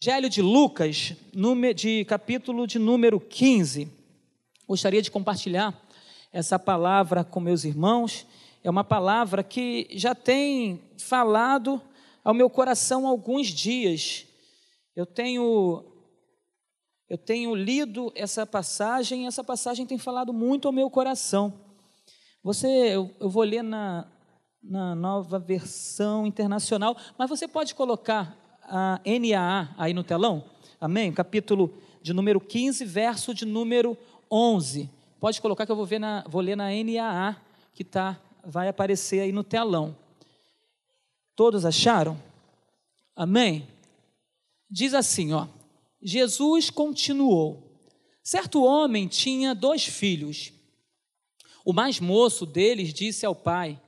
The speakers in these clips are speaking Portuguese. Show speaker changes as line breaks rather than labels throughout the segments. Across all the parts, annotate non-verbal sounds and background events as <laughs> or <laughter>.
Evangelho de Lucas, de capítulo de número 15. Gostaria de compartilhar essa palavra com meus irmãos. É uma palavra que já tem falado ao meu coração há alguns dias. Eu tenho eu tenho lido essa passagem, e essa passagem tem falado muito ao meu coração. Você, eu, eu vou ler na, na nova versão internacional, mas você pode colocar a NAA aí no telão? Amém? Capítulo de número 15, verso de número 11. Pode colocar que eu vou, ver na, vou ler na NAA, que tá, vai aparecer aí no telão. Todos acharam? Amém? Diz assim, ó. Jesus continuou. Certo homem tinha dois filhos. O mais moço deles disse ao pai: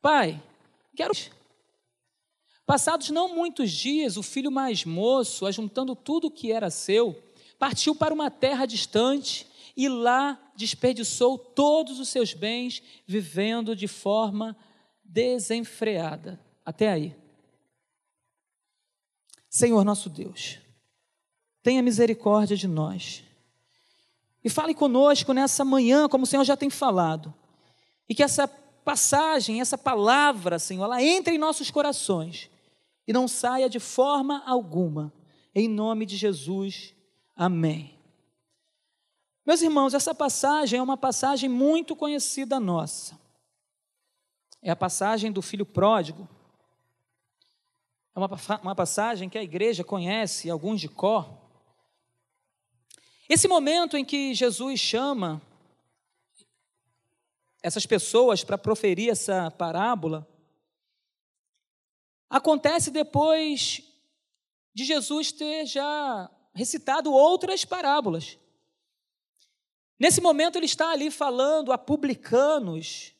Pai, quero. Passados não muitos dias, o filho mais moço, ajuntando tudo o que era seu, partiu para uma terra distante e lá desperdiçou todos os seus bens, vivendo de forma desenfreada. Até aí. Senhor nosso Deus, tenha misericórdia de nós. E fale conosco nessa manhã, como o Senhor já tem falado. E que essa passagem, essa palavra, Senhor, ela entre em nossos corações e não saia de forma alguma. Em nome de Jesus. Amém. Meus irmãos, essa passagem é uma passagem muito conhecida nossa. É a passagem do filho pródigo. É uma, uma passagem que a igreja conhece, alguns de cor. Esse momento em que Jesus chama essas pessoas para proferir essa parábola, acontece depois de Jesus ter já recitado outras parábolas. Nesse momento, ele está ali falando a publicanos,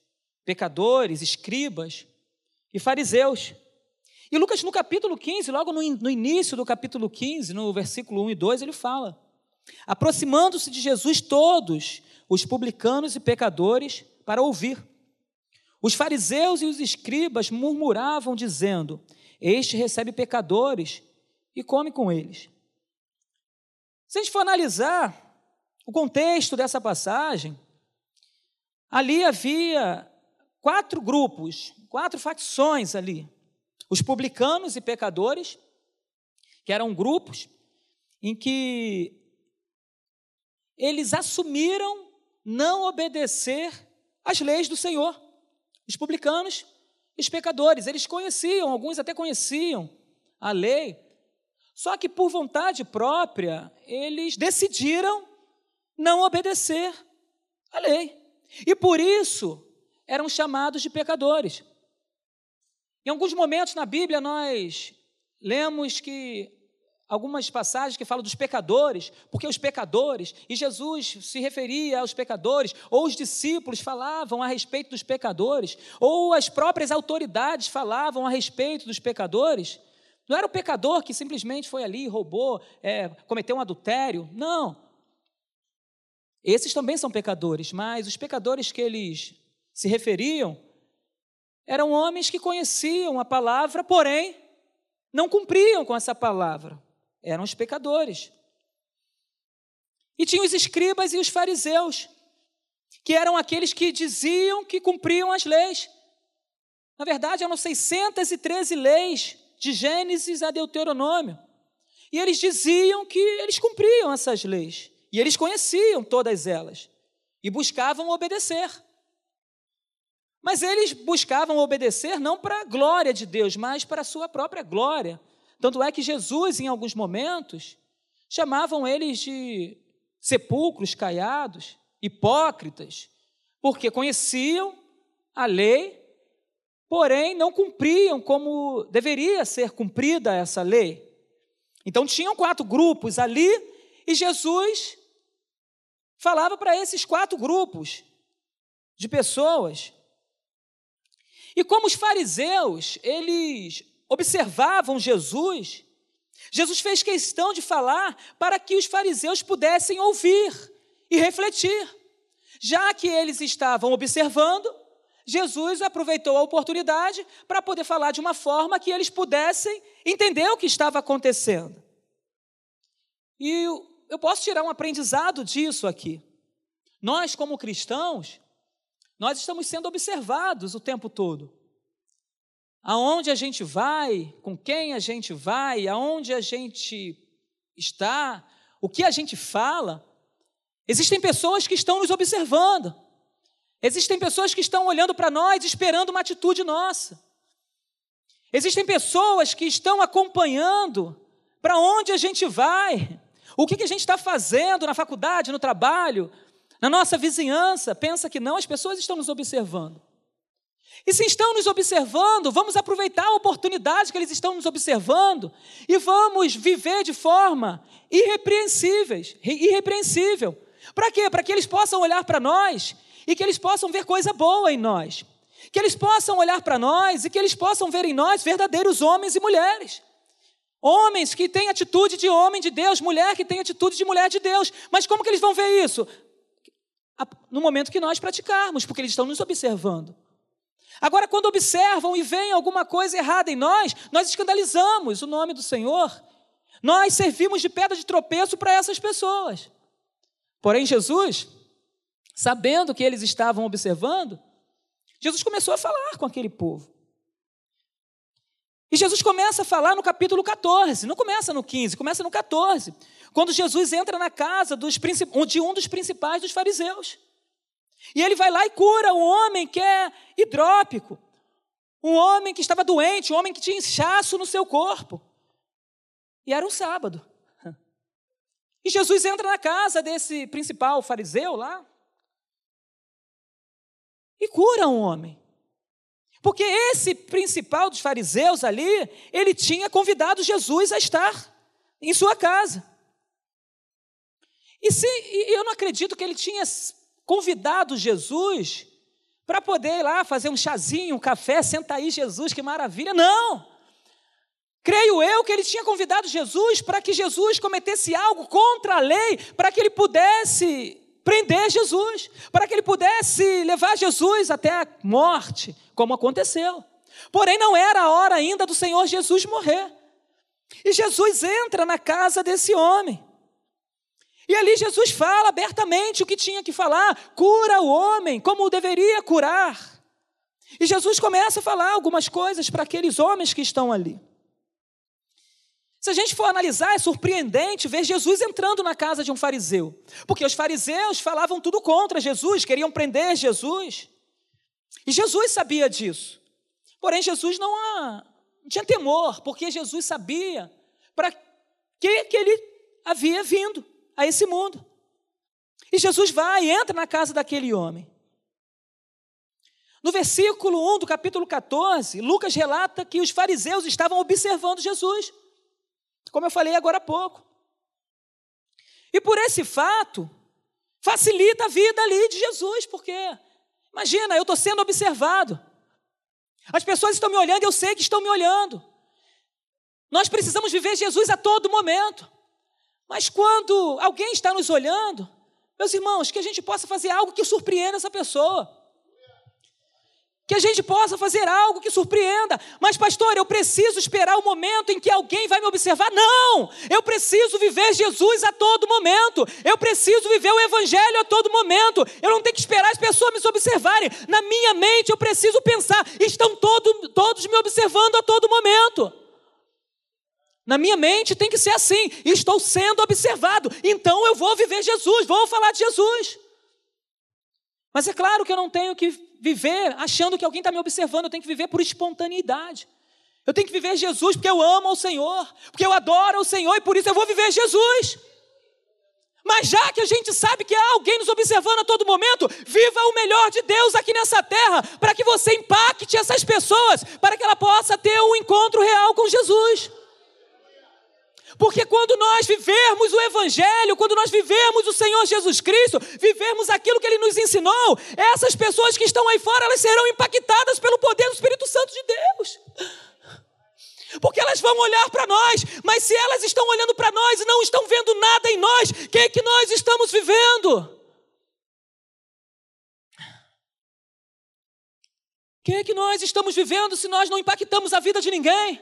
pecadores, escribas e fariseus. E Lucas, no capítulo 15, logo no, no início do capítulo 15, no versículo 1 e 2, ele fala: Aproximando-se de Jesus todos, os publicanos e pecadores, para ouvir. Os fariseus e os escribas murmuravam, dizendo: Este recebe pecadores e come com eles. Se a gente for analisar o contexto dessa passagem, ali havia quatro grupos, quatro facções ali. Os publicanos e pecadores, que eram grupos em que eles assumiram não obedecer às leis do Senhor. Os publicanos e os pecadores, eles conheciam, alguns até conheciam a lei, só que por vontade própria, eles decidiram não obedecer à lei. E por isso eram chamados de pecadores. Em alguns momentos na Bíblia nós lemos que algumas passagens que falam dos pecadores, porque os pecadores, e Jesus se referia aos pecadores, ou os discípulos falavam a respeito dos pecadores, ou as próprias autoridades falavam a respeito dos pecadores. Não era o pecador que simplesmente foi ali, roubou, é, cometeu um adultério. Não. Esses também são pecadores, mas os pecadores que eles se referiam eram homens que conheciam a palavra, porém não cumpriam com essa palavra eram os pecadores. E tinha os escribas e os fariseus, que eram aqueles que diziam que cumpriam as leis. Na verdade, eram 613 leis, de Gênesis a Deuteronômio. E eles diziam que eles cumpriam essas leis. E eles conheciam todas elas. E buscavam obedecer. Mas eles buscavam obedecer não para a glória de Deus, mas para a sua própria glória. Tanto é que Jesus, em alguns momentos, chamavam eles de sepulcros caiados, hipócritas, porque conheciam a lei, porém não cumpriam como deveria ser cumprida essa lei. Então tinham quatro grupos ali e Jesus falava para esses quatro grupos de pessoas. E como os fariseus, eles observavam Jesus, Jesus fez questão de falar para que os fariseus pudessem ouvir e refletir. Já que eles estavam observando, Jesus aproveitou a oportunidade para poder falar de uma forma que eles pudessem entender o que estava acontecendo. E eu posso tirar um aprendizado disso aqui. Nós, como cristãos, nós estamos sendo observados o tempo todo. Aonde a gente vai, com quem a gente vai, aonde a gente está, o que a gente fala, existem pessoas que estão nos observando. Existem pessoas que estão olhando para nós, esperando uma atitude nossa. Existem pessoas que estão acompanhando para onde a gente vai, o que, a gente está fazendo na faculdade, no trabalho, na nossa vizinhança. Pensa que não, as pessoas estão nos observando. E se estão nos observando, vamos aproveitar a oportunidade que eles estão nos observando e vamos viver de forma irrepreensíveis, irrepreensível. Para quê? Para que eles possam olhar para nós e que eles possam ver coisa boa em nós. Que eles possam olhar para nós e que eles possam ver em nós verdadeiros homens e mulheres. Homens que têm atitude de homem de Deus, mulher que tem atitude de mulher de Deus. Mas como que eles vão ver isso? No momento que nós praticarmos, porque eles estão nos observando. Agora, quando observam e veem alguma coisa errada em nós, nós escandalizamos o nome do Senhor. Nós servimos de pedra de tropeço para essas pessoas. Porém, Jesus, sabendo que eles estavam observando, Jesus começou a falar com aquele povo. E Jesus começa a falar no capítulo 14, não começa no 15, começa no 14, quando Jesus entra na casa dos, de um dos principais dos fariseus. E ele vai lá e cura um homem que é hidrópico, um homem que estava doente, um homem que tinha inchaço no seu corpo. E era um sábado. <laughs> E Jesus entra na casa desse principal fariseu lá e cura um homem. Porque esse principal dos fariseus ali, ele tinha convidado Jesus a estar em sua casa. E, se, e eu não acredito que ele tinha convidado Jesus para poder ir lá fazer um chazinho, um café, senta aí Jesus, que maravilha. Não! Creio eu que ele tinha convidado Jesus para que Jesus cometesse algo contra a lei, para que ele pudesse prender Jesus, para que ele pudesse levar Jesus até a morte, como aconteceu. Porém, não era a hora ainda do Senhor Jesus morrer. E Jesus entra na casa desse homem. E ali Jesus fala abertamente o que tinha que falar, cura o homem como o deveria curar. E Jesus começa a falar algumas coisas para aqueles homens que estão ali. Se a gente for analisar, é surpreendente ver Jesus entrando na casa de um fariseu, porque os fariseus falavam tudo contra Jesus, queriam prender Jesus. E Jesus sabia disso. Porém, Jesus não, não tinha temor, porque Jesus sabia para que, que ele havia vindo a esse mundo. E Jesus vai e entra na casa daquele homem. No versículo 1 do capítulo 14, Lucas relata que os fariseus estavam observando Jesus como eu falei agora há pouco. E por esse fato, facilita a vida ali de Jesus, porque, imagina, eu estou sendo observado. As pessoas estão me olhando, eu sei que estão me olhando. Nós precisamos viver Jesus a todo momento. Mas quando alguém está nos olhando, meus irmãos, que a gente possa fazer algo que surpreenda essa pessoa que a gente possa fazer algo que surpreenda. Mas, pastor, eu preciso esperar o momento em que alguém vai me observar? Não! Eu preciso viver Jesus a todo momento. Eu preciso viver o Evangelho a todo momento. Eu não tenho que esperar as pessoas me observarem. Na minha mente, eu preciso pensar: estão todo, todos me observando a todo momento. Na minha mente tem que ser assim: estou sendo observado, então eu vou viver Jesus, vou falar de Jesus. Mas é claro que eu não tenho que viver achando que alguém está me observando, eu tenho que viver por espontaneidade. Eu tenho que viver Jesus porque eu amo ao Senhor, porque eu adoro ao Senhor e por isso eu vou viver Jesus. Mas já que a gente sabe que há alguém nos observando a todo momento, viva o melhor de Deus aqui nessa terra, para que você impacte essas pessoas, para que ela possa ter um encontro real com Jesus. Porque quando nós vivermos o Evangelho, quando nós vivermos o Senhor Jesus Cristo, vivermos aquilo que Ele nos ensinou, essas pessoas que estão aí fora, elas serão impactadas pelo poder do Espírito Santo de Deus. Porque elas vão olhar para nós, mas se elas estão olhando para nós e não estão vendo nada em nós, o que é que nós estamos vivendo? O que é que nós estamos vivendo se nós não impactamos a vida de ninguém?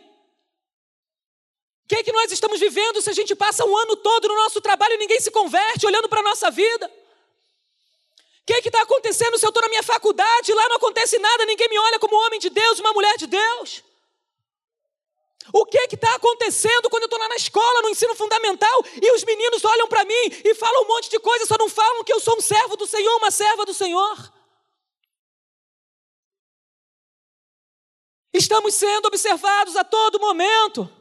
O que é que nós estamos vivendo se a gente passa um ano todo no nosso trabalho e ninguém se converte, olhando para a nossa vida? O que é está acontecendo se eu estou na minha faculdade, lá não acontece nada, ninguém me olha como homem de Deus, uma mulher de Deus? O que é está acontecendo quando eu estou lá na escola, no ensino fundamental, e os meninos olham para mim e falam um monte de coisa, só não falam que eu sou um servo do Senhor, uma serva do Senhor? Estamos sendo observados a todo momento.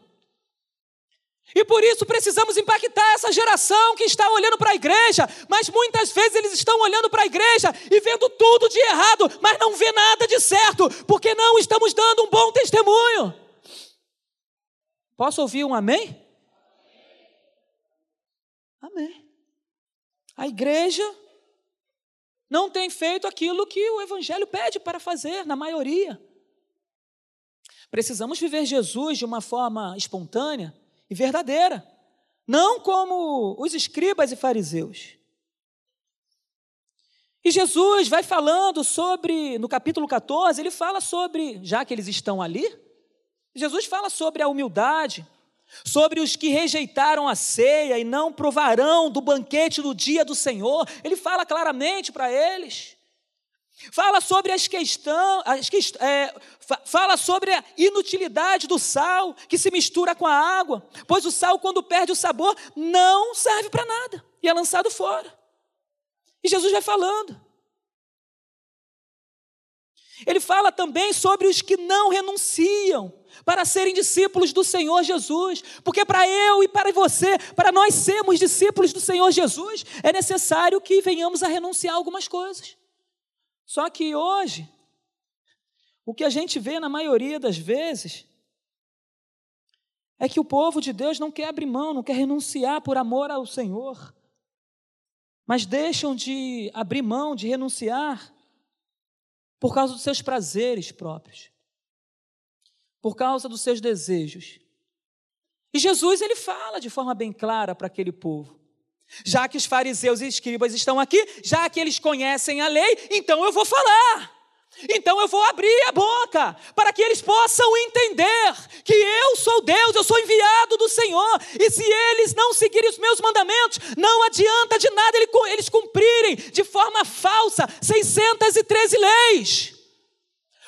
E por isso precisamos impactar essa geração que está olhando para a igreja, mas muitas vezes eles estão olhando para a igreja e vendo tudo de errado, mas não vê nada de certo, porque não estamos dando um bom testemunho. Posso ouvir um amém? Amém. A igreja não tem feito aquilo que o evangelho pede para fazer, na maioria. Precisamos viver Jesus de uma forma espontânea e verdadeira, não como os escribas e fariseus. E Jesus vai falando sobre, no capítulo 14, ele fala sobre, já que eles estão ali, Jesus fala sobre a humildade, sobre os que rejeitaram a ceia e não provarão do banquete no dia do Senhor. Ele fala claramente para eles. Fala sobre as questões, é, fala sobre a inutilidade do sal que se mistura com a água, pois o sal, quando perde o sabor, não serve para nada e é lançado fora. E Jesus vai falando. Ele fala também sobre os que não renunciam para serem discípulos do Senhor Jesus, porque para eu e para você, para nós sermos discípulos do Senhor Jesus, é necessário que venhamos a renunciar algumas coisas. Só que hoje, o que a gente vê na maioria das vezes é que o povo de Deus não quer abrir mão, não quer renunciar por amor ao Senhor, mas deixam de abrir mão, de renunciar por causa dos seus prazeres próprios, por causa dos seus desejos. E Jesus ele fala de forma bem clara para aquele povo: já que os fariseus e escribas estão aqui, já que eles conhecem a lei, então eu vou falar. Então eu vou abrir a boca para que eles possam entender que eu sou Deus, eu sou enviado do Senhor, e se eles não seguirem os meus mandamentos, não adianta de nada eles cumprirem de forma falsa 613 leis,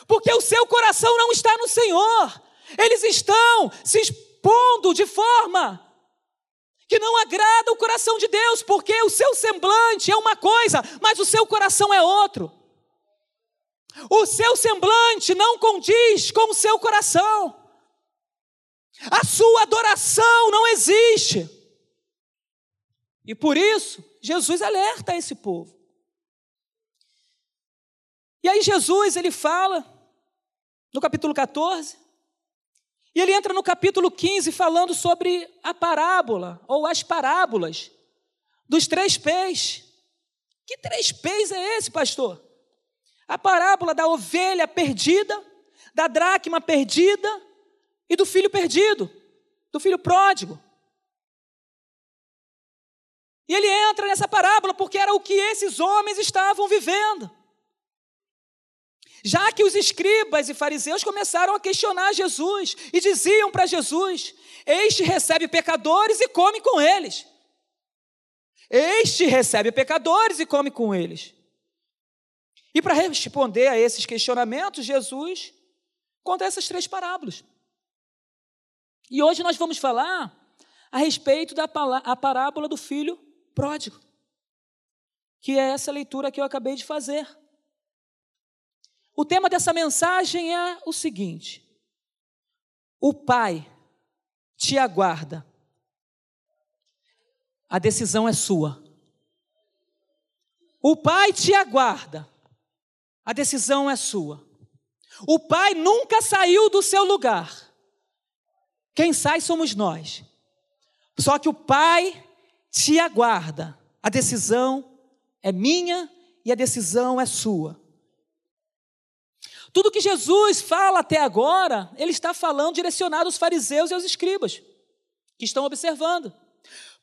porque o seu coração não está no Senhor, eles estão se expondo de forma que não agrada o coração de Deus, porque o seu semblante é uma coisa, mas o seu coração é outro. O seu semblante não condiz com o seu coração. A sua adoração não existe. E por isso, Jesus alerta esse povo. E aí Jesus, ele fala no capítulo 14, e ele entra no capítulo 15 falando sobre a parábola, ou as parábolas, dos três pés. Que três pés é esse, pastor? A parábola da ovelha perdida, da dracma perdida e do filho perdido, do filho pródigo. E ele entra nessa parábola porque era o que esses homens estavam vivendo. Já que os escribas e fariseus começaram a questionar Jesus e diziam para Jesus: Este recebe pecadores e come com eles. Este recebe pecadores e come com eles. E para responder a esses questionamentos, Jesus conta essas três parábolas. E hoje nós vamos falar a respeito da parábola do filho pródigo, que é essa leitura que eu acabei de fazer. O tema dessa mensagem é o seguinte: o Pai te aguarda, a decisão é sua. O Pai te aguarda, a decisão é sua. O Pai nunca saiu do seu lugar. Quem sai somos nós. Só que o Pai te aguarda. A decisão é minha e a decisão é sua. Tudo que Jesus fala até agora, ele está falando direcionado aos fariseus e aos escribas, que estão observando.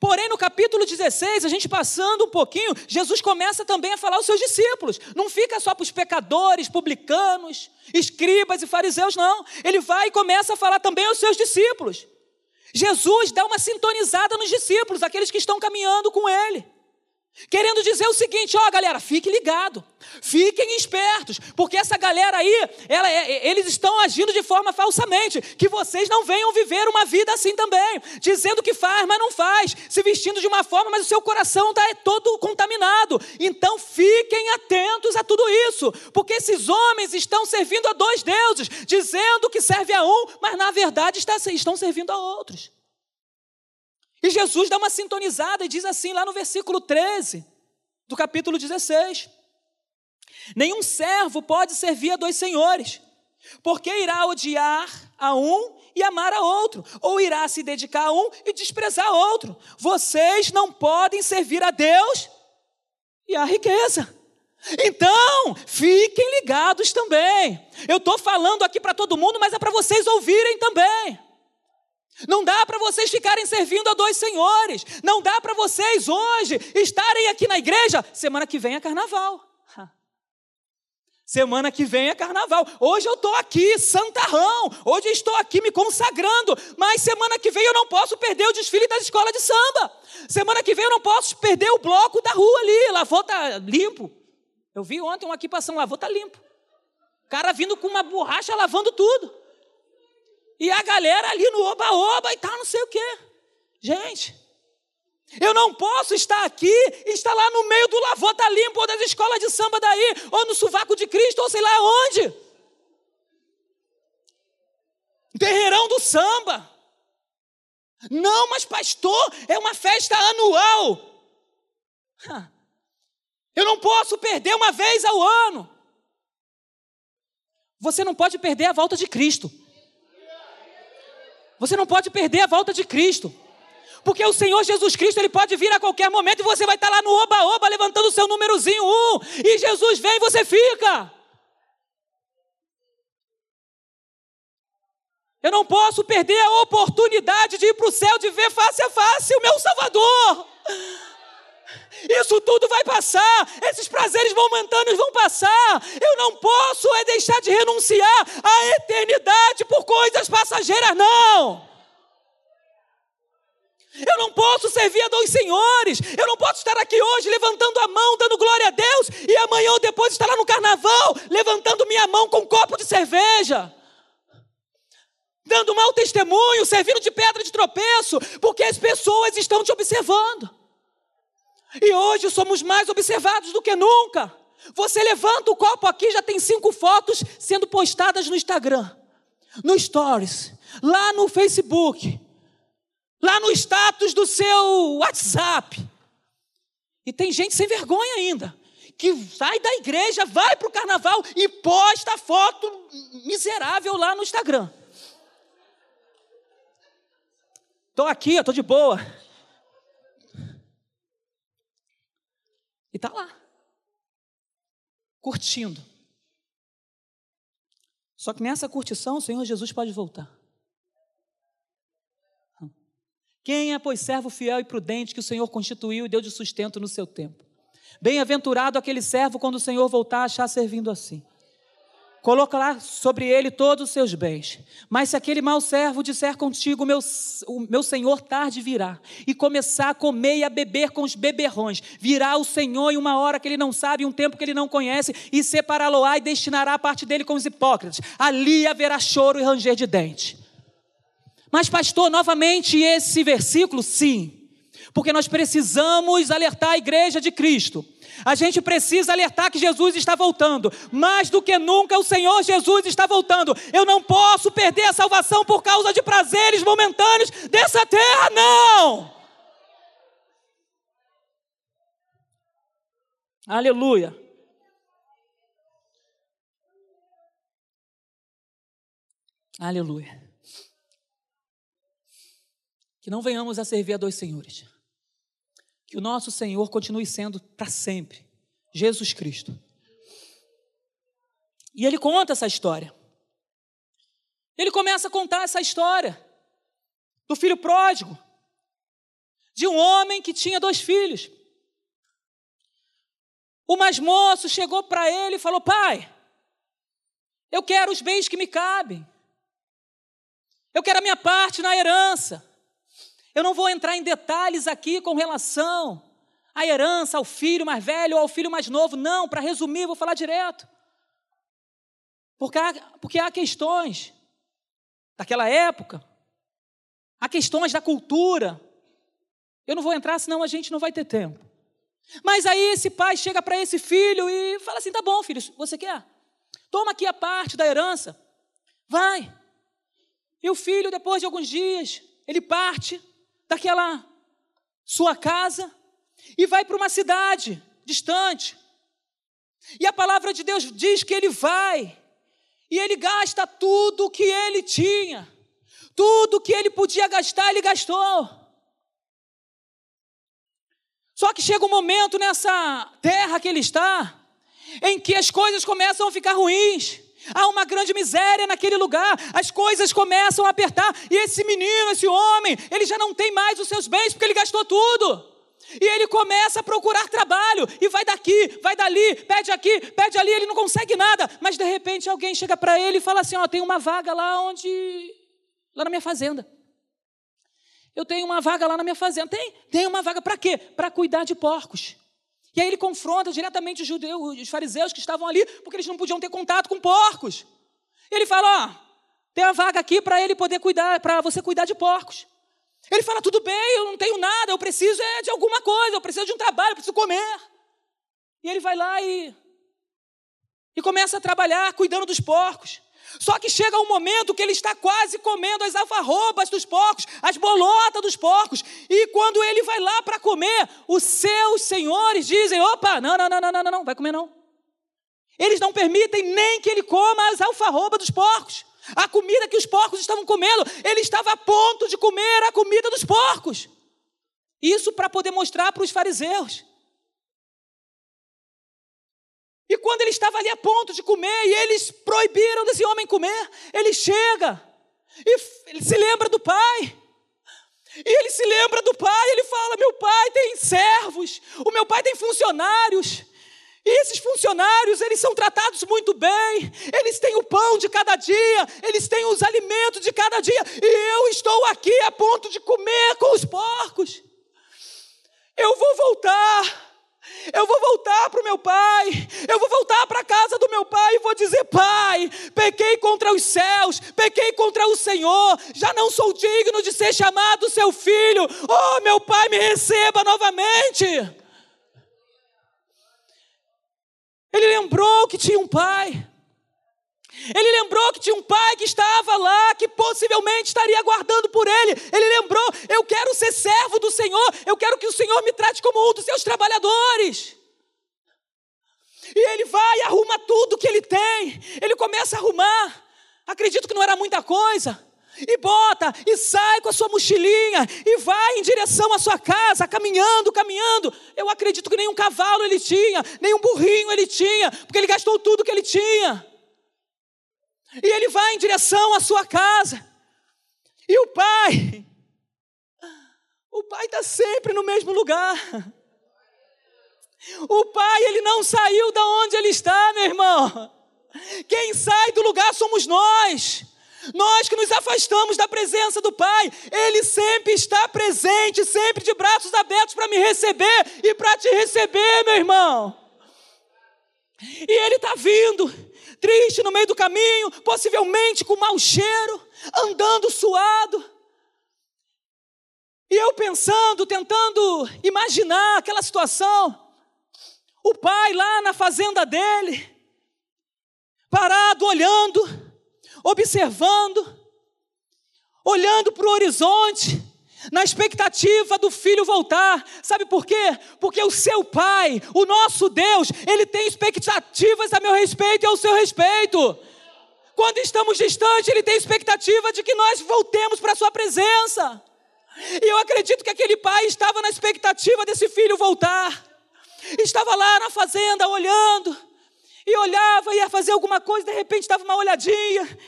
Porém, no capítulo 16, a gente passando um pouquinho, Jesus começa também a falar aos seus discípulos. Não fica só para os pecadores, publicanos, escribas e fariseus, não. Ele vai e começa a falar também aos seus discípulos. Jesus dá uma sintonizada nos discípulos, aqueles que estão caminhando com ele. Querendo dizer o seguinte, ó galera, fique ligado, fiquem espertos, porque essa galera aí, ela, é, é, eles estão agindo de forma falsamente, que vocês não venham viver uma vida assim também, dizendo que faz, mas não faz, se vestindo de uma forma, mas o seu coração está todo contaminado. Então fiquem atentos a tudo isso, porque esses homens estão servindo a dois deuses, dizendo que serve a um, mas na verdade estão servindo a outros. E Jesus dá uma sintonizada e diz assim, lá no versículo 13 do capítulo 16: Nenhum servo pode servir a dois senhores, porque irá odiar a um e amar a outro, ou irá se dedicar a um e desprezar a outro. Vocês não podem servir a Deus e a riqueza. Então, fiquem ligados também. Eu estou falando aqui para todo mundo, mas é para vocês ouvirem também. Não dá para vocês ficarem servindo a dois senhores. Não dá para vocês hoje estarem aqui na igreja. Semana que vem é carnaval. Semana que vem é carnaval. Hoje eu estou aqui, santarrão. Hoje estou aqui me consagrando. Mas semana que vem eu não posso perder o desfile da escola de samba. Semana que vem eu não posso perder o bloco da rua ali. Lavou tá limpo. Eu vi ontem um aqui passando, lavou tá limpo. O cara vindo com uma borracha lavando tudo. E a galera ali no oba-oba e tal, não sei o quê. Gente, eu não posso estar aqui e estar lá no meio do lavota limpo, ou das escolas de samba daí, ou no sovaco de Cristo, ou sei lá onde. Terreirão do samba. Não, mas pastor, é uma festa anual. Eu não posso perder uma vez ao ano. Você não pode perder a volta de Cristo. Você não pode perder a volta de Cristo. Porque o Senhor Jesus Cristo, ele pode vir a qualquer momento e você vai estar lá no oba-oba levantando o seu númerozinho um, e Jesus vem e você fica. Eu não posso perder a oportunidade de ir para o céu, de ver face a face o meu Salvador. Isso tudo vai passar, esses prazeres momentâneos vão passar. Eu não posso é deixar de renunciar à eternidade por coisas passageiras, não. Eu não posso servir a dois senhores. Eu não posso estar aqui hoje levantando a mão, dando glória a Deus, e amanhã ou depois estar lá no carnaval, levantando minha mão com um copo de cerveja. Dando mau testemunho, servindo de pedra de tropeço, porque as pessoas estão te observando. E hoje somos mais observados do que nunca. Você levanta o copo aqui, já tem cinco fotos sendo postadas no Instagram, no Stories, lá no Facebook, lá no status do seu WhatsApp. E tem gente sem vergonha ainda, que sai da igreja, vai para o carnaval e posta foto miserável lá no Instagram. Estou aqui, estou de boa. E está lá, curtindo. Só que nessa curtição o Senhor Jesus pode voltar. Quem é, pois, servo fiel e prudente que o Senhor constituiu e deu de sustento no seu tempo? Bem-aventurado aquele servo quando o Senhor voltar a achar servindo assim. Colocará sobre ele todos os seus bens. Mas se aquele mau servo disser contigo, meu, o meu senhor tarde virá, e começar a comer e a beber com os beberrões, virá o Senhor em uma hora que ele não sabe, um tempo que ele não conhece, e separá-lo-á e destinará a parte dele com os hipócritas. Ali haverá choro e ranger de dente. Mas, pastor, novamente esse versículo, sim, porque nós precisamos alertar a igreja de Cristo a gente precisa alertar que Jesus está voltando. Mais do que nunca, o Senhor Jesus está voltando. Eu não posso perder a salvação por causa de prazeres momentâneos dessa terra, não. Aleluia. Aleluia. Que não venhamos a servir a dois senhores que o nosso Senhor continue sendo para sempre Jesus Cristo. E ele conta essa história. Ele começa a contar essa história do filho pródigo, de um homem que tinha dois filhos. O mais moço chegou para ele e falou: Pai, eu quero os bens que me cabem, eu quero a minha parte na herança. Eu não vou entrar em detalhes aqui com relação à herança ao filho mais velho ou ao filho mais novo. Não, para resumir, vou falar direto. Porque há, porque há questões daquela época, há questões da cultura. Eu não vou entrar, senão a gente não vai ter tempo. Mas aí esse pai chega para esse filho e fala assim: tá bom, filho, você quer? Toma aqui a parte da herança. Vai. E o filho, depois de alguns dias, ele parte daquela sua casa e vai para uma cidade distante. E a palavra de Deus diz que ele vai e ele gasta tudo o que ele tinha. Tudo que ele podia gastar, ele gastou. Só que chega um momento nessa terra que ele está, em que as coisas começam a ficar ruins. Há uma grande miséria naquele lugar, as coisas começam a apertar, e esse menino, esse homem, ele já não tem mais os seus bens porque ele gastou tudo. E ele começa a procurar trabalho, e vai daqui, vai dali, pede aqui, pede ali, ele não consegue nada, mas de repente alguém chega para ele e fala assim: Ó, tem uma vaga lá onde. lá na minha fazenda. Eu tenho uma vaga lá na minha fazenda. Tem, tem uma vaga para quê? Para cuidar de porcos. E aí ele confronta diretamente os judeus, os fariseus que estavam ali, porque eles não podiam ter contato com porcos. E ele fala: ó, tem uma vaga aqui para ele poder cuidar, para você cuidar de porcos. Ele fala: tudo bem, eu não tenho nada, eu preciso é de alguma coisa, eu preciso de um trabalho, eu preciso comer. E ele vai lá e, e começa a trabalhar cuidando dos porcos. Só que chega um momento que ele está quase comendo as alfarrobas dos porcos, as bolotas dos porcos. E quando ele vai lá para comer, os seus senhores dizem: opa, não, não, não, não, não, não, vai comer não. Eles não permitem nem que ele coma as alfarrobas dos porcos. A comida que os porcos estavam comendo, ele estava a ponto de comer a comida dos porcos. Isso para poder mostrar para os fariseus e quando ele estava ali a ponto de comer, e eles proibiram desse homem comer, ele chega e ele se lembra do pai. E ele se lembra do pai, ele fala: Meu pai tem servos, o meu pai tem funcionários. E esses funcionários, eles são tratados muito bem, eles têm o pão de cada dia, eles têm os alimentos de cada dia, e eu estou aqui a ponto de comer com os porcos. Eu vou voltar eu vou voltar para o meu pai, eu vou voltar para a casa do meu pai e vou dizer: Pai, pequei contra os céus, pequei contra o Senhor, já não sou digno de ser chamado seu filho. Oh, meu pai, me receba novamente. Ele lembrou que tinha um pai. Ele lembrou que tinha um pai que estava lá, que possivelmente estaria aguardando por ele. Ele lembrou: eu quero ser servo do Senhor, eu quero que o Senhor me trate como um dos seus trabalhadores. E ele vai arruma tudo que ele tem. Ele começa a arrumar. Acredito que não era muita coisa. E bota, e sai com a sua mochilinha, e vai em direção à sua casa, caminhando, caminhando. Eu acredito que nenhum cavalo ele tinha, nenhum burrinho ele tinha, porque ele gastou tudo que ele tinha. E ele vai em direção à sua casa. E o pai, o pai está sempre no mesmo lugar. O pai, ele não saiu da onde ele está, meu irmão. Quem sai do lugar somos nós. Nós que nos afastamos da presença do Pai, Ele sempre está presente, sempre de braços abertos para me receber e para te receber, meu irmão. E Ele está vindo, triste no meio do caminho, possivelmente com mau cheiro, andando suado. E eu pensando, tentando imaginar aquela situação, o pai lá na fazenda dele, parado, olhando, observando, olhando para o horizonte, na expectativa do filho voltar. Sabe por quê? Porque o seu pai, o nosso Deus, ele tem expectativas a meu respeito e ao seu respeito. Quando estamos distantes, ele tem expectativa de que nós voltemos para a sua presença. E eu acredito que aquele pai estava na expectativa desse filho voltar. Estava lá na fazenda olhando, e olhava, ia fazer alguma coisa, de repente dava uma olhadinha,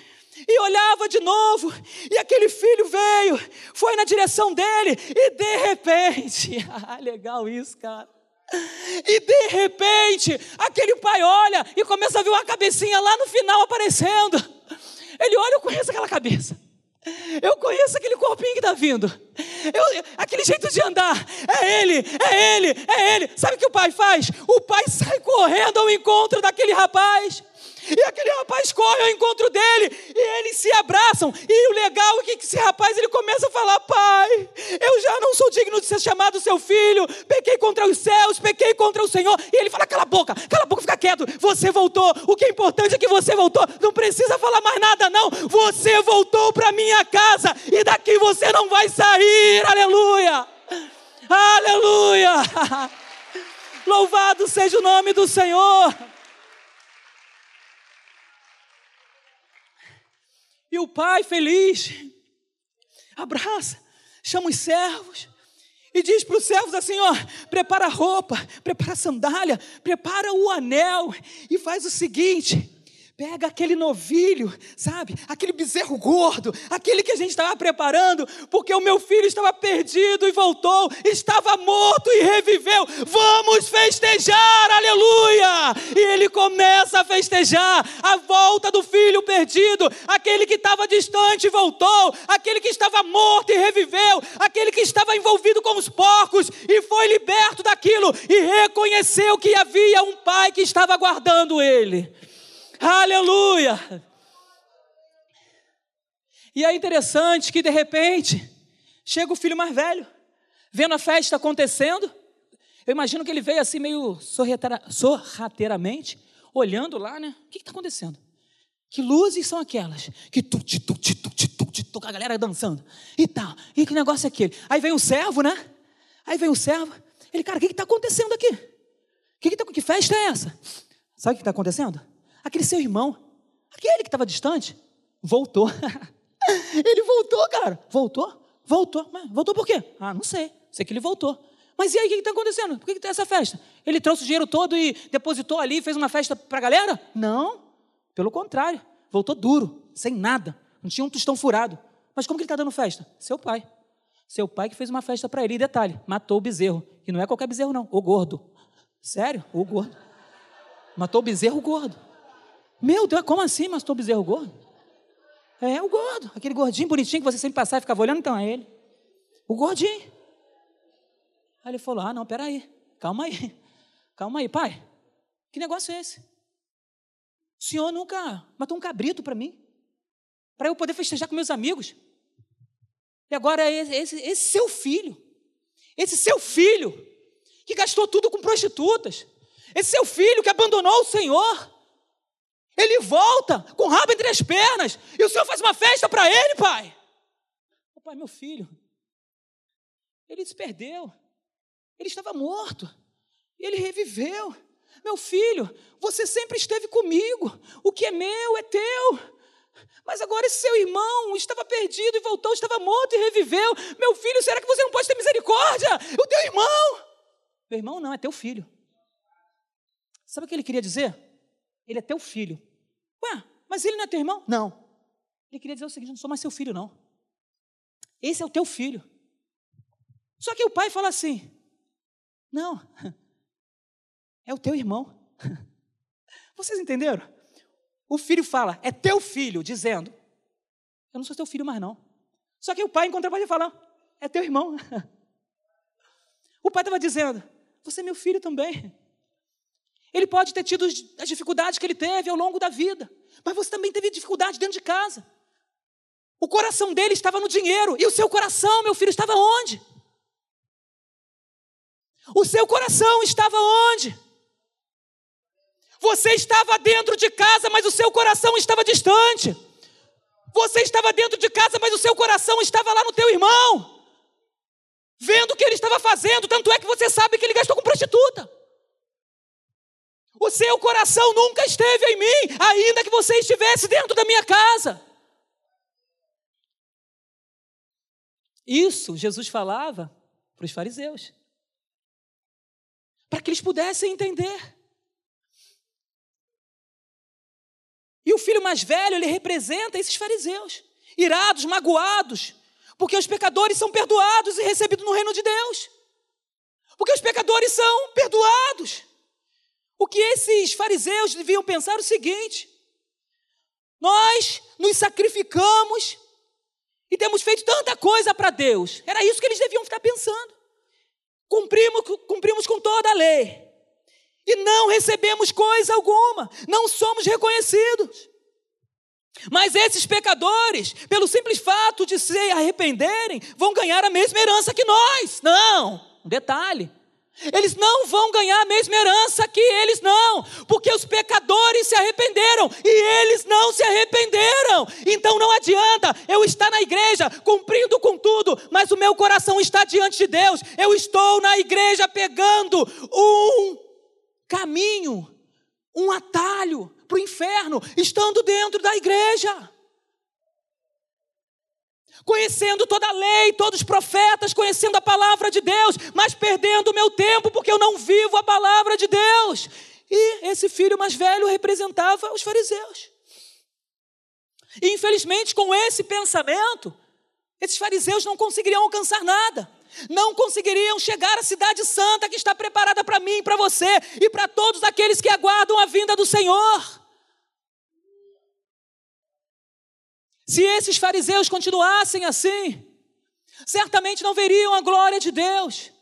e olhava de novo, e aquele filho veio, foi na direção dele, e de repente, <laughs> ah, legal isso, cara. E de repente, aquele pai olha e começa a ver uma cabecinha lá no final aparecendo. Ele olha, eu conheço aquela cabeça. Eu conheço aquele corpinho que está vindo. Eu, aquele jeito de andar. É ele, é ele, é ele. Sabe o que o pai faz? O pai sai correndo ao encontro daquele rapaz. E aquele rapaz corre ao encontro dele e eles se abraçam. E o legal é que esse rapaz ele começa a falar: Pai, eu já não sou digno de ser chamado seu filho. Pequei contra os céus, pequei contra o Senhor. E ele fala: Cala a boca, cala a boca, fica quieto. Você voltou. O que é importante é que você voltou. Não precisa falar mais nada, não. Você voltou para minha casa e daqui você não vai sair. Aleluia. Aleluia. <laughs> Louvado seja o nome do Senhor. E o pai, feliz, abraça, chama os servos e diz para os servos assim: ó, prepara a roupa, prepara a sandália, prepara o anel e faz o seguinte Pega aquele novilho, sabe? Aquele bezerro gordo, aquele que a gente estava preparando, porque o meu filho estava perdido e voltou, estava morto e reviveu. Vamos festejar, aleluia! E ele começa a festejar a volta do filho perdido, aquele que estava distante e voltou, aquele que estava morto e reviveu, aquele que estava envolvido com os porcos e foi liberto daquilo e reconheceu que havia um pai que estava guardando ele. Aleluia! E é interessante que de repente chega o filho mais velho, vendo a festa acontecendo. Eu imagino que ele veio assim meio sorrateiramente, olhando lá, né? O que está acontecendo? Que luzes são aquelas? Que tu, tu, tu, tu, tu, tu, a galera dançando e tal. E que negócio é aquele? Aí vem o servo, né? Aí vem o servo. Ele, cara, o que está acontecendo aqui? Que, que, tá, que festa é essa? Sabe o que está acontecendo? Aquele seu irmão, aquele que estava distante, voltou. <laughs> ele voltou, cara. Voltou? Voltou. Mas voltou por quê? Ah, não sei. Sei que ele voltou. Mas e aí, o que está acontecendo? Por que, que tem essa festa? Ele trouxe o dinheiro todo e depositou ali, fez uma festa para a galera? Não. Pelo contrário. Voltou duro, sem nada. Não tinha um tostão furado. Mas como que ele está dando festa? Seu pai. Seu pai que fez uma festa para ele. E detalhe, matou o bezerro. E não é qualquer bezerro, não. O gordo. Sério? O gordo. Matou o bezerro gordo. Meu Deus, como assim, mastou bezerro gordo? É o gordo, aquele gordinho bonitinho que você sempre passava e ficava olhando, então é ele. O gordinho. Aí ele falou: Ah, não, peraí, calma aí, <laughs> calma aí, pai. Que negócio é esse? O senhor nunca matou um cabrito para mim, para eu poder festejar com meus amigos. E agora esse, esse, esse seu filho, esse seu filho, que gastou tudo com prostitutas, esse seu filho que abandonou o Senhor, ele volta com o rabo entre as pernas e o Senhor faz uma festa para ele, pai. Oh, pai, meu filho, ele se perdeu, ele estava morto, e ele reviveu. Meu filho, você sempre esteve comigo, o que é meu é teu. Mas agora esse seu irmão estava perdido e voltou, estava morto e reviveu. Meu filho, será que você não pode ter misericórdia? O teu irmão. Meu irmão não, é teu filho. Sabe o que ele queria dizer? Ele é teu filho. Ué, mas ele não é teu irmão? Não. Ele queria dizer o seguinte: não sou mais seu filho, não. Esse é o teu filho. Só que o pai fala assim: não, <laughs> é o teu irmão. <laughs> Vocês entenderam? O filho fala, é teu filho, dizendo: eu não sou teu filho mais, não. Só que o pai, em contrapartida, fala: é teu irmão. <laughs> O pai estava dizendo: você é meu filho também. Ele pode ter tido as dificuldades que ele teve ao longo da vida, mas você também teve dificuldade dentro de casa. O coração dele estava no dinheiro, e o seu coração, meu filho, estava onde? O seu coração estava onde? Você estava dentro de casa, mas o seu coração estava distante. Você estava dentro de casa, mas o seu coração estava lá no teu irmão, vendo o que ele estava fazendo. Tanto é que você sabe que ele gastou com prostituta. O seu coração nunca esteve em mim, ainda que você estivesse dentro da minha casa. Isso Jesus falava para os fariseus, para que eles pudessem entender. E o filho mais velho, ele representa esses fariseus, irados, magoados, porque os pecadores são perdoados e recebidos no reino de Deus. Porque os pecadores são perdoados. O que esses fariseus deviam pensar é o seguinte: nós nos sacrificamos E temos feito tanta coisa para Deus. Era isso que eles deviam estar pensando. Cumprimos, cumprimos com toda a lei. E não recebemos coisa alguma. Não somos reconhecidos. Mas esses pecadores, pelo simples fato de se arrependerem, vão ganhar a mesma herança que nós. Não, um detalhe. Eles não vão ganhar a mesma herança que eles não, porque os pecadores se arrependeram e eles não se arrependeram. Então não adianta eu estar na igreja cumprindo com tudo, mas o meu coração está diante de Deus. Eu estou na igreja pegando um caminho, um atalho para o inferno, estando dentro da igreja. Conhecendo toda a lei, todos os profetas, conhecendo a palavra de Deus, mas perdendo o meu tempo porque eu não vivo a palavra de Deus. E esse filho mais velho representava os fariseus. E infelizmente, com esse pensamento, esses fariseus não conseguiriam alcançar nada não conseguiriam chegar à cidade santa que está preparada para mim, para você e para todos aqueles que aguardam a vinda do Senhor. Se esses fariseus continuassem assim, certamente não veriam a glória de Deus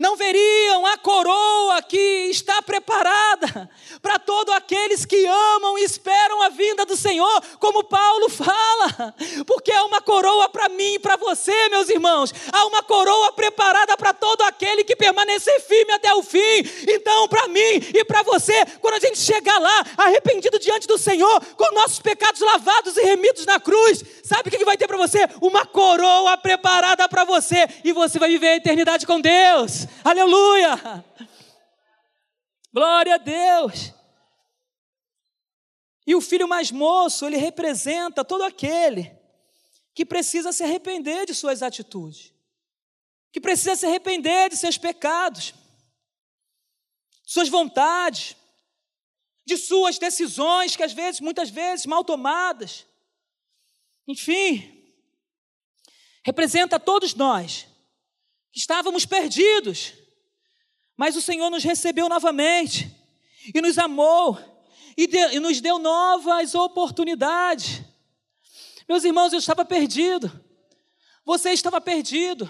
não veriam a coroa que está preparada para todos aqueles que amam e esperam a vinda do Senhor, como Paulo <laughs> fala, porque há uma coroa para mim e para você, meus irmãos, há uma coroa preparada para todo aquele que permanecer firme até o fim. Então, para mim e para você, quando a gente chegar lá, arrependido diante do Senhor, com nossos pecados lavados e remidos na cruz, sabe o que vai ter para você? Uma coroa preparada para você, e você vai viver a eternidade com Deus. Aleluia! Glória a Deus! E o filho mais moço, ele representa todo aquele que precisa se arrepender de suas atitudes, que precisa se arrepender de seus pecados, suas vontades, de suas decisões que às vezes, muitas vezes, mal tomadas. Enfim, representa todos nós Estávamos perdidos, mas o Senhor nos recebeu novamente e nos amou e, de, e nos deu novas oportunidades. Meus irmãos, eu estava perdido, você estava perdido,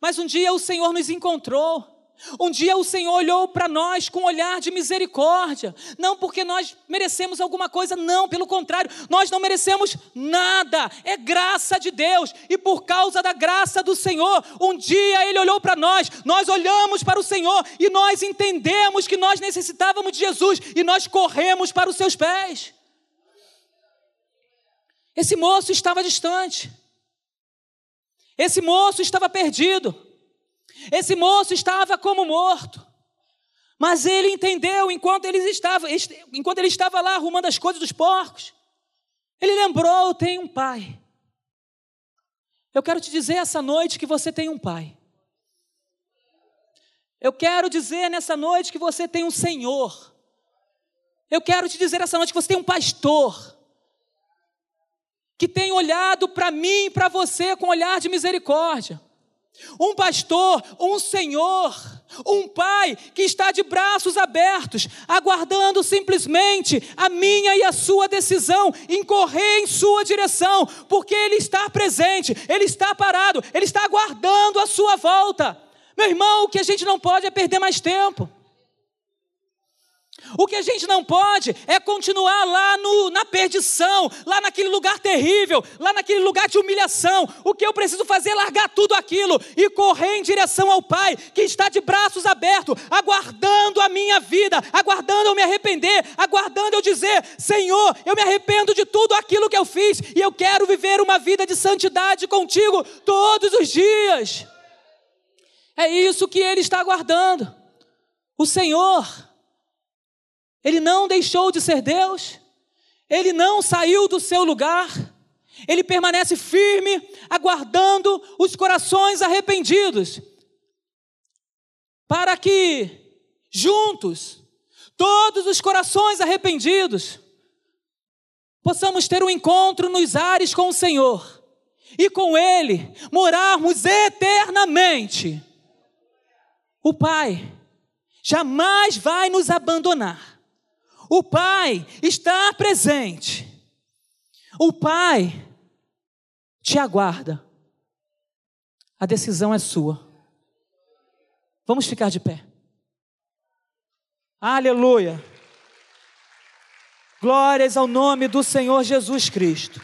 mas um dia o Senhor nos encontrou um dia o Senhor olhou para nós com um olhar de misericórdia, não porque nós merecemos alguma coisa, não, pelo contrário, nós não merecemos nada, é graça de Deus, e por causa da graça do Senhor, um dia Ele olhou para nós, nós olhamos para o Senhor e nós entendemos que nós necessitávamos de Jesus e nós corremos para os seus pés. Esse moço estava distante, esse moço estava perdido. Esse moço estava como morto. Mas ele entendeu enquanto ele estava, enquanto ele estava lá arrumando as coisas dos porcos. Ele lembrou: tenho um pai. Eu quero te dizer essa noite que você tem um pai. Eu quero dizer nessa noite que você tem um Senhor. Eu quero te dizer essa noite que você tem um pastor. Que tem olhado para mim e para você com um olhar de misericórdia. Um pastor, um senhor, um pai que está de braços abertos, aguardando simplesmente a minha e a sua decisão em correr em sua direção, porque ele está presente, ele está parado, ele está aguardando a sua volta. Meu irmão, o que a gente não pode é perder mais tempo. O que a gente não pode é continuar lá no, na perdição, lá naquele lugar terrível, lá naquele lugar de humilhação. O que eu preciso fazer é largar tudo aquilo e correr em direção ao Pai, que está de braços abertos, aguardando a minha vida, aguardando eu me arrepender, aguardando eu dizer: Senhor, eu me arrependo de tudo aquilo que eu fiz e eu quero viver uma vida de santidade contigo todos os dias. É isso que Ele está aguardando. O Senhor ele não deixou de ser Deus, ele não saiu do seu lugar, ele permanece firme, aguardando os corações arrependidos, para que, juntos, todos os corações arrependidos, possamos ter um encontro nos ares com o Senhor e com Ele morarmos eternamente. O Pai jamais vai nos abandonar. O Pai está presente. O Pai te aguarda. A decisão é sua. Vamos ficar de pé. Aleluia. Glórias ao nome do Senhor Jesus Cristo.